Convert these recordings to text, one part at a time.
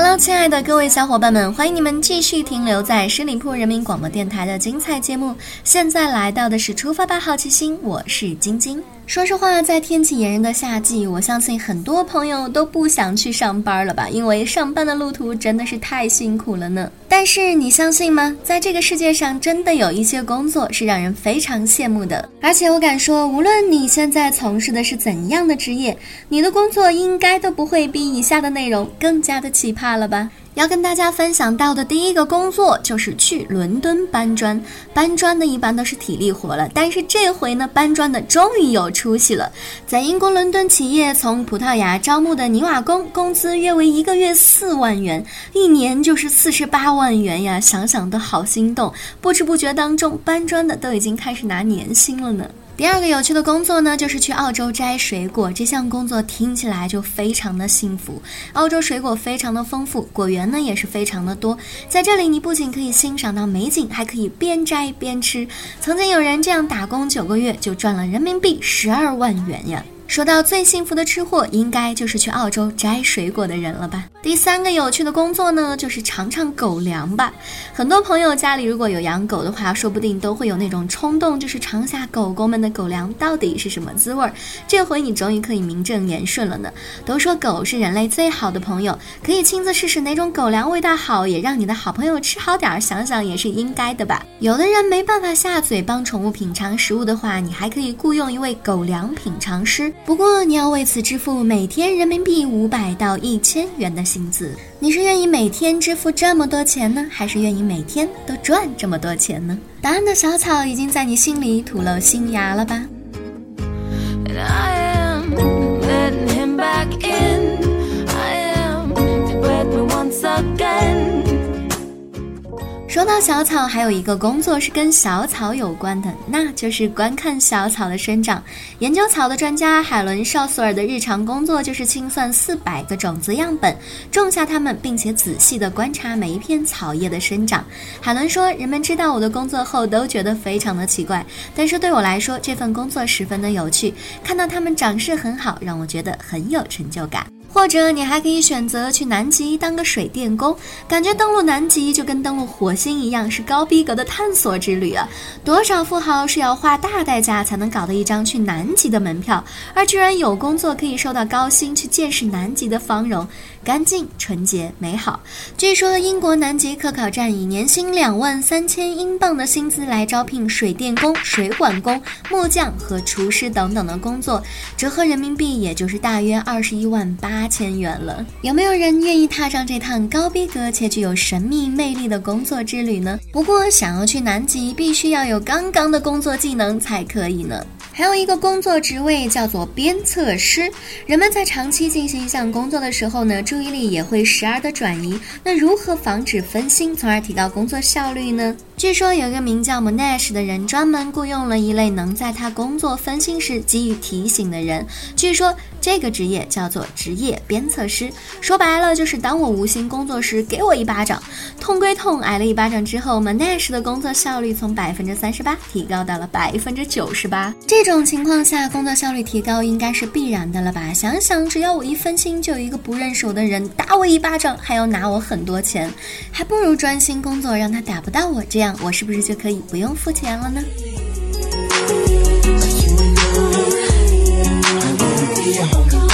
Hello，亲爱的各位小伙伴们，欢迎你们继续停留在十里铺人民广播电台的精彩节目。现在来到的是出发吧，好奇心，我是晶晶。说实话，在天气炎热的夏季，我相信很多朋友都不想去上班了吧？因为上班的路途真的是太辛苦了呢。但是你相信吗？在这个世界上，真的有一些工作是让人非常羡慕的。而且我敢说，无论你现在从事的是怎样的职业，你的工作应该都不会比以下的内容更加的奇葩了吧？要跟大家分享到的第一个工作就是去伦敦搬砖。搬砖呢一般都是体力活了，但是这回呢搬砖的终于有出息了。在英国伦敦企业从葡萄牙招募的泥瓦工，工资约为一个月四万元，一年就是四十八万元呀！想想都好心动。不知不觉当中，搬砖的都已经开始拿年薪了呢。第二个有趣的工作呢，就是去澳洲摘水果。这项工作听起来就非常的幸福。澳洲水果非常的丰富，果园呢也是非常的多。在这里，你不仅可以欣赏到美景，还可以边摘边吃。曾经有人这样打工九个月就赚了人民币十二万元呀！说到最幸福的吃货，应该就是去澳洲摘水果的人了吧？第三个有趣的工作呢，就是尝尝狗粮吧。很多朋友家里如果有养狗的话，说不定都会有那种冲动，就是尝下狗狗们的狗粮到底是什么滋味儿。这回你终于可以名正言顺了呢。都说狗是人类最好的朋友，可以亲自试试哪种狗粮味道好，也让你的好朋友吃好点儿，想想也是应该的吧。有的人没办法下嘴帮宠物品尝食物的话，你还可以雇佣一位狗粮品尝师。不过你要为此支付每天人民币五百到一千元的薪资。你是愿意每天支付这么多钱呢，还是愿意每天都赚这么多钱呢？答案的小草已经在你心里吐露新芽了吧？And I am 说到小草，还有一个工作是跟小草有关的，那就是观看小草的生长。研究草的专家海伦·绍索尔的日常工作就是清算四百个种子样本，种下它们，并且仔细地观察每一片草叶的生长。海伦说：“人们知道我的工作后都觉得非常的奇怪，但是对我来说，这份工作十分的有趣。看到它们长势很好，让我觉得很有成就感。”或者你还可以选择去南极当个水电工，感觉登陆南极就跟登陆火星一样，是高逼格的探索之旅啊！多少富豪是要花大代价才能搞得一张去南极的门票，而居然有工作可以收到高薪去见识南极的芳容，干净、纯洁、美好。据说英国南极科考站以年薪两万三千英镑的薪资来招聘水电工、水管工、木匠和厨师等等的工作，折合人民币也就是大约二十一万八。八千元了，有没有人愿意踏上这趟高逼格且具有神秘魅力的工作之旅呢？不过，想要去南极，必须要有刚刚的工作技能才可以呢。还有一个工作职位叫做鞭策师，人们在长期进行一项工作的时候呢，注意力也会时而的转移。那如何防止分心，从而提高工作效率呢？据说有一个名叫 Monash 的人，专门雇佣了一类能在他工作分心时给予提醒的人。据说这个职业叫做职业鞭策师，说白了就是当我无心工作时，给我一巴掌。痛归痛，挨了一巴掌之后，Monash 的工作效率从百分之三十八提高到了百分之九十八。这种情况下，工作效率提高应该是必然的了吧？想想，只要我一分心，就有一个不认识我的人打我一巴掌，还要拿我很多钱，还不如专心工作，让他打不到我，这样我是不是就可以不用付钱了呢？your homie.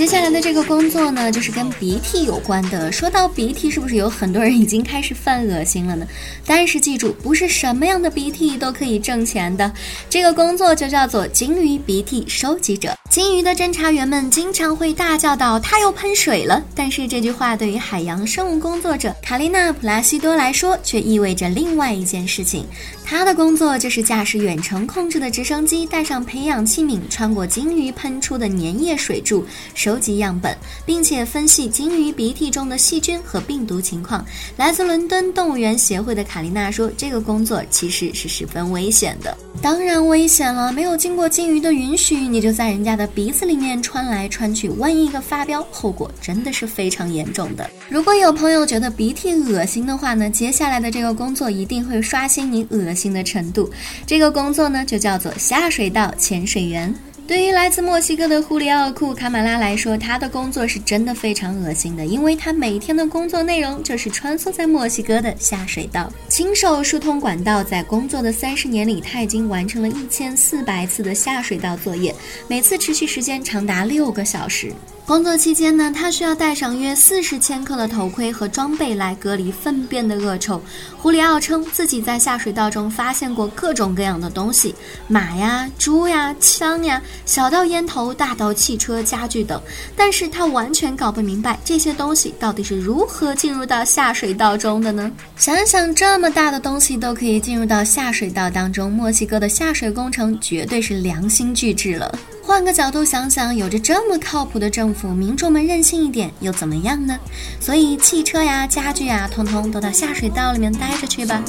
接下来的这个工作呢，就是跟鼻涕有关的。说到鼻涕，是不是有很多人已经开始犯恶心了呢？但是记住，不是什么样的鼻涕都可以挣钱的。这个工作就叫做鲸鱼鼻涕收集者。鲸鱼的侦查员们经常会大叫道：“它又喷水了！”但是这句话对于海洋生物工作者卡丽娜·普拉西多来说，却意味着另外一件事情。她的工作就是驾驶远程控制的直升机，带上培养器皿，穿过鲸鱼喷出的粘液水柱，收集样本，并且分析金鱼鼻涕中的细菌和病毒情况。来自伦敦动物园协会的卡琳娜说：“这个工作其实是十分危险的，当然危险了。没有经过金鱼的允许，你就在人家的鼻子里面穿来穿去，万一一个发飙，后果真的是非常严重的。如果有朋友觉得鼻涕恶心的话呢，接下来的这个工作一定会刷新你恶心的程度。这个工作呢，就叫做下水道潜水员。对于来自墨西哥的胡里奥·库卡马拉来说，他的工作是真的非常恶心的，因为他每天的工作内容就是穿梭在墨西哥的下水道，亲手疏通管道。在工作的三十年里，他已经完成了一千四百次的下水道作业，每次持续时间长达六个小时。工作期间呢，他需要戴上约四十千克的头盔和装备来隔离粪便的恶臭。胡里奥称自己在下水道中发现过各种各样的东西，马呀、猪呀、枪呀，小到烟头，大到汽车、家具等。但是他完全搞不明白这些东西到底是如何进入到下水道中的呢？想想这么大的东西都可以进入到下水道当中，墨西哥的下水工程绝对是良心巨制了。换个角度想想，有着这么靠谱的政府，民众们任性一点又怎么样呢？所以汽车呀、家具呀，通通都到下水道里面待着去吧。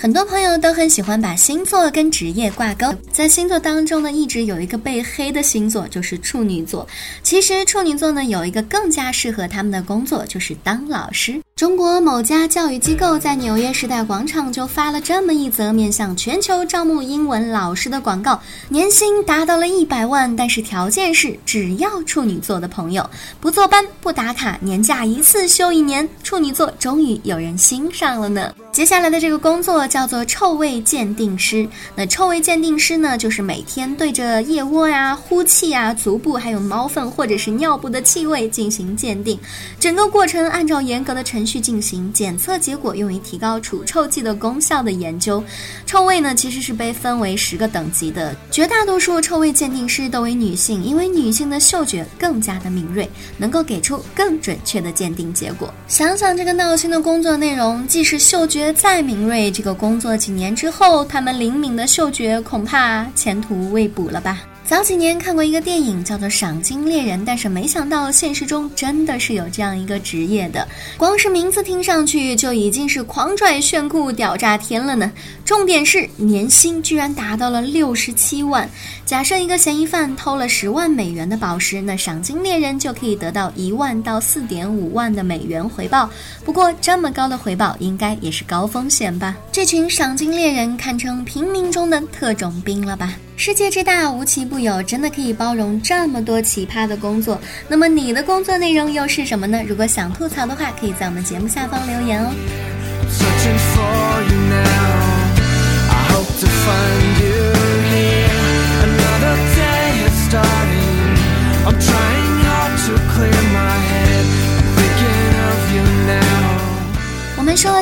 很多朋友都很喜欢把星座跟职业挂钩，在星座当中呢，一直有一个被黑的星座就是处女座。其实处女座呢，有一个更加适合他们的工作，就是当老师。中国某家教育机构在纽约时代广场就发了这么一则面向全球招募英文老师的广告，年薪达到了一百万，但是条件是只要处女座的朋友不坐班、不打卡，年假一次休一年。处女座终于有人欣赏了呢。接下来的这个工作叫做臭味鉴定师。那臭味鉴定师呢，就是每天对着腋窝呀、呼气啊、足部还有猫粪或者是尿布的气味进行鉴定，整个过程按照严格的程序。进行检测结果，用于提高除臭剂的功效的研究。臭味呢，其实是被分为十个等级的。绝大多数臭味鉴定师都为女性，因为女性的嗅觉更加的敏锐，能够给出更准确的鉴定结果。想想这个闹心的工作内容，既是嗅觉再敏锐，这个工作几年之后，他们灵敏的嗅觉恐怕前途未卜了吧。早几年看过一个电影，叫做《赏金猎人》，但是没想到现实中真的是有这样一个职业的。光是名字听上去就已经是狂拽炫酷屌炸天了呢。重点是年薪居然达到了六十七万。假设一个嫌疑犯偷了十万美元的宝石，那赏金猎人就可以得到一万到四点五万的美元回报。不过这么高的回报应该也是高风险吧？这群赏金猎人堪称平民中的特种兵了吧？世界之大，无奇不有，真的可以包容这么多奇葩的工作。那么你的工作内容又是什么呢？如果想吐槽的话，可以在我们节目下方留言哦。I'm trying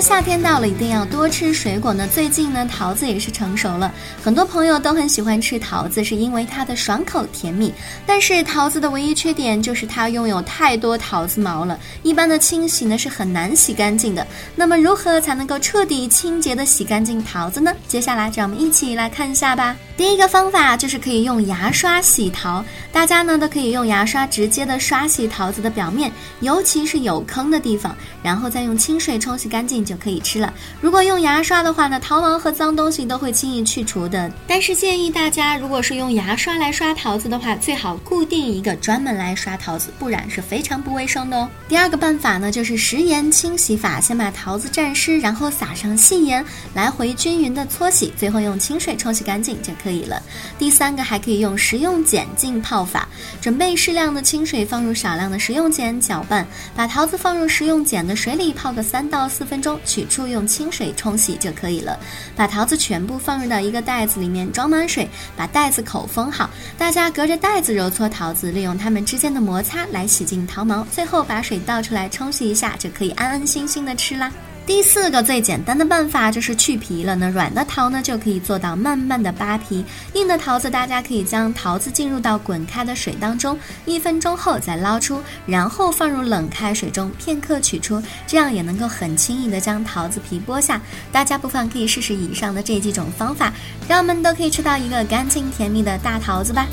夏天到了，一定要多吃水果呢。最近呢，桃子也是成熟了，很多朋友都很喜欢吃桃子，是因为它的爽口甜蜜。但是桃子的唯一缺点就是它拥有太多桃子毛了，一般的清洗呢是很难洗干净的。那么如何才能够彻底清洁的洗干净桃子呢？接下来让我们一起来看一下吧。第一个方法就是可以用牙刷洗桃，大家呢都可以用牙刷直接的刷洗桃子的表面，尤其是有坑的地方，然后再用清水冲洗干净。就可以吃了。如果用牙刷的话呢，桃毛和脏东西都会轻易去除的。但是建议大家，如果是用牙刷来刷桃子的话，最好固定一个专门来刷桃子，不然是非常不卫生的哦。第二个办法呢，就是食盐清洗法，先把桃子蘸湿，然后撒上细盐，来回均匀的搓洗，最后用清水冲洗干净就可以。可以了。第三个还可以用食用碱浸泡法，准备适量的清水，放入少量的食用碱搅拌，把桃子放入食用碱的水里泡个三到四分钟，取出用清水冲洗就可以了。把桃子全部放入到一个袋子里面，装满水，把袋子口封好。大家隔着袋子揉搓桃子，利用它们之间的摩擦来洗净桃毛，最后把水倒出来冲洗一下，就可以安安心心的吃啦。第四个最简单的办法就是去皮了。那软的桃呢，就可以做到慢慢的扒皮；硬的桃子，大家可以将桃子进入到滚开的水当中，一分钟后再捞出，然后放入冷开水中片刻取出，这样也能够很轻易的将桃子皮剥下。大家不妨可以试试以上的这几种方法，让我们都可以吃到一个干净甜蜜的大桃子吧。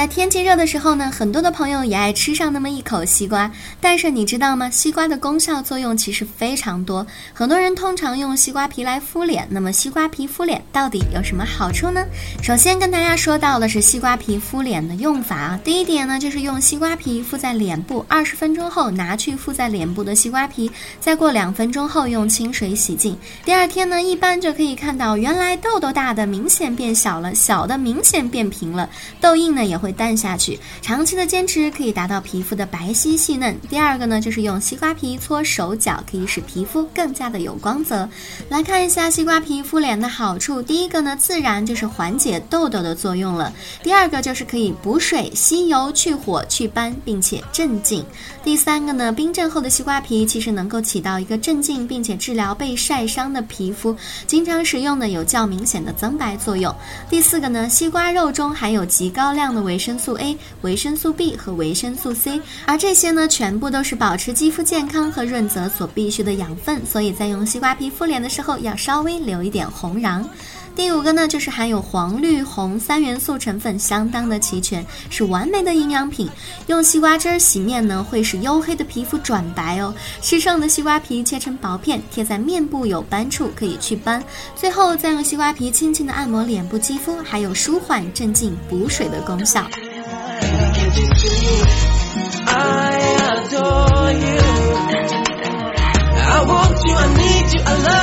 在天气热的时候呢，很多的朋友也爱吃上那么一口西瓜。但是你知道吗？西瓜的功效作用其实非常多。很多人通常用西瓜皮来敷脸，那么西瓜皮敷脸到底有什么好处呢？首先跟大家说到的是西瓜皮敷脸的用法啊。第一点呢，就是用西瓜皮敷在脸部，二十分钟后拿去敷在脸部的西瓜皮，再过两分钟后用清水洗净。第二天呢，一般就可以看到原来痘痘大的明显变小了，小的明显变平了，痘印呢也会。淡下去，长期的坚持可以达到皮肤的白皙细嫩。第二个呢，就是用西瓜皮搓手脚，可以使皮肤更加的有光泽。来看一下西瓜皮敷脸的好处，第一个呢，自然就是缓解痘痘的作用了；第二个就是可以补水、吸油、去火、祛斑，并且镇静；第三个呢，冰镇后的西瓜皮其实能够起到一个镇静并且治疗被晒伤的皮肤，经常使用呢有较明显的增白作用；第四个呢，西瓜肉中含有极高量的维维生素 A、维生素 B 和维生素 C，而这些呢，全部都是保持肌肤健康和润泽所必需的养分，所以在用西瓜皮敷脸的时候，要稍微留一点红瓤。第五个呢，就是含有黄、绿、红三元素成分相当的齐全，是完美的营养品。用西瓜汁洗面呢，会使黝黑的皮肤转白哦。吃剩的西瓜皮切成薄片，贴在面部有斑处，可以祛斑。最后再用西瓜皮轻轻的按摩脸部肌肤，还有舒缓、镇静、补水的功效。西瓜皮呢，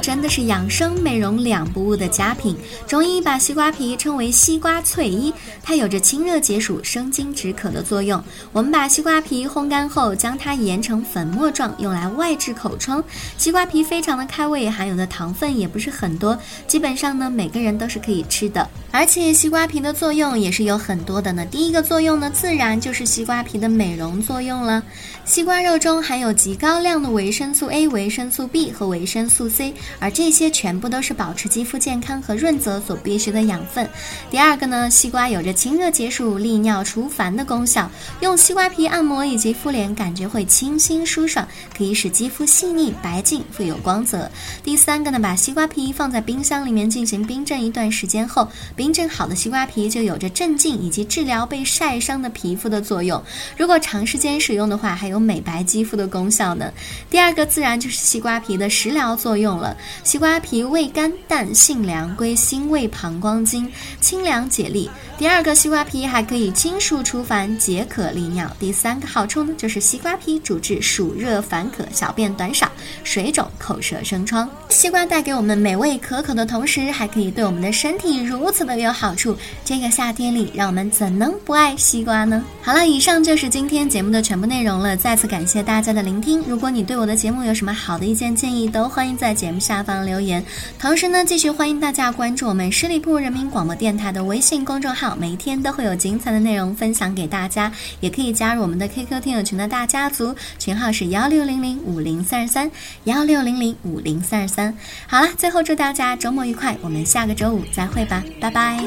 真的是养生美容两不误的佳品。中医把西瓜皮称为西瓜翠衣，它有着清热解暑、生津止渴的作用。我们把西瓜皮烘干后，将它研成粉末状，用来外治口疮。西瓜皮非常的开胃，含有的糖分也不是很多，基本上呢，每个人都是可以吃的。而且西瓜皮的作用也是有很多的呢。第一个作用呢，自然就是西瓜皮的美容作用了。西瓜肉中含有极高量的维生素 A、维生素 B 和维生素 C，而这些全部都是保持肌肤健康和润泽所必需的养分。第二个呢，西瓜有着清热解暑、利尿除烦的功效，用西瓜皮按摩以及敷脸，感觉会清新舒爽，可以使肌肤细腻白净、富有光泽。第三个呢，把西瓜皮放在冰箱里面进行冰镇一段时间后。冰镇好的西瓜皮就有着镇静以及治疗被晒伤的皮肤的作用。如果长时间使用的话，还有美白肌肤的功效呢。第二个自然就是西瓜皮的食疗作用了。西瓜皮味甘淡性凉，归心胃膀胱经，清凉解腻。第二个西瓜皮还可以清暑除烦、解渴利尿。第三个好处呢，就是西瓜皮主治暑热烦渴、小便短少、水肿、口舌生疮。西瓜带给我们美味可口的同时，还可以对我们的身体如此的有好处。这个夏天里，让我们怎能不爱西瓜呢？好了，以上就是今天节目的全部内容了。再次感谢大家的聆听。如果你对我的节目有什么好的意见建议，都欢迎在节目下下方留言。同时呢，继续欢迎大家关注我们十里铺人民广播电台的微信公众号。每一天都会有精彩的内容分享给大家，也可以加入我们的 QQ 听友群的大家族，群号是幺六零零五零三十三幺六零零五零三十三。好了，最后祝大家周末愉快，我们下个周五再会吧，拜拜。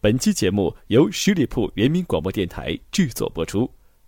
本期节目由十里铺人民广播电台制作播出。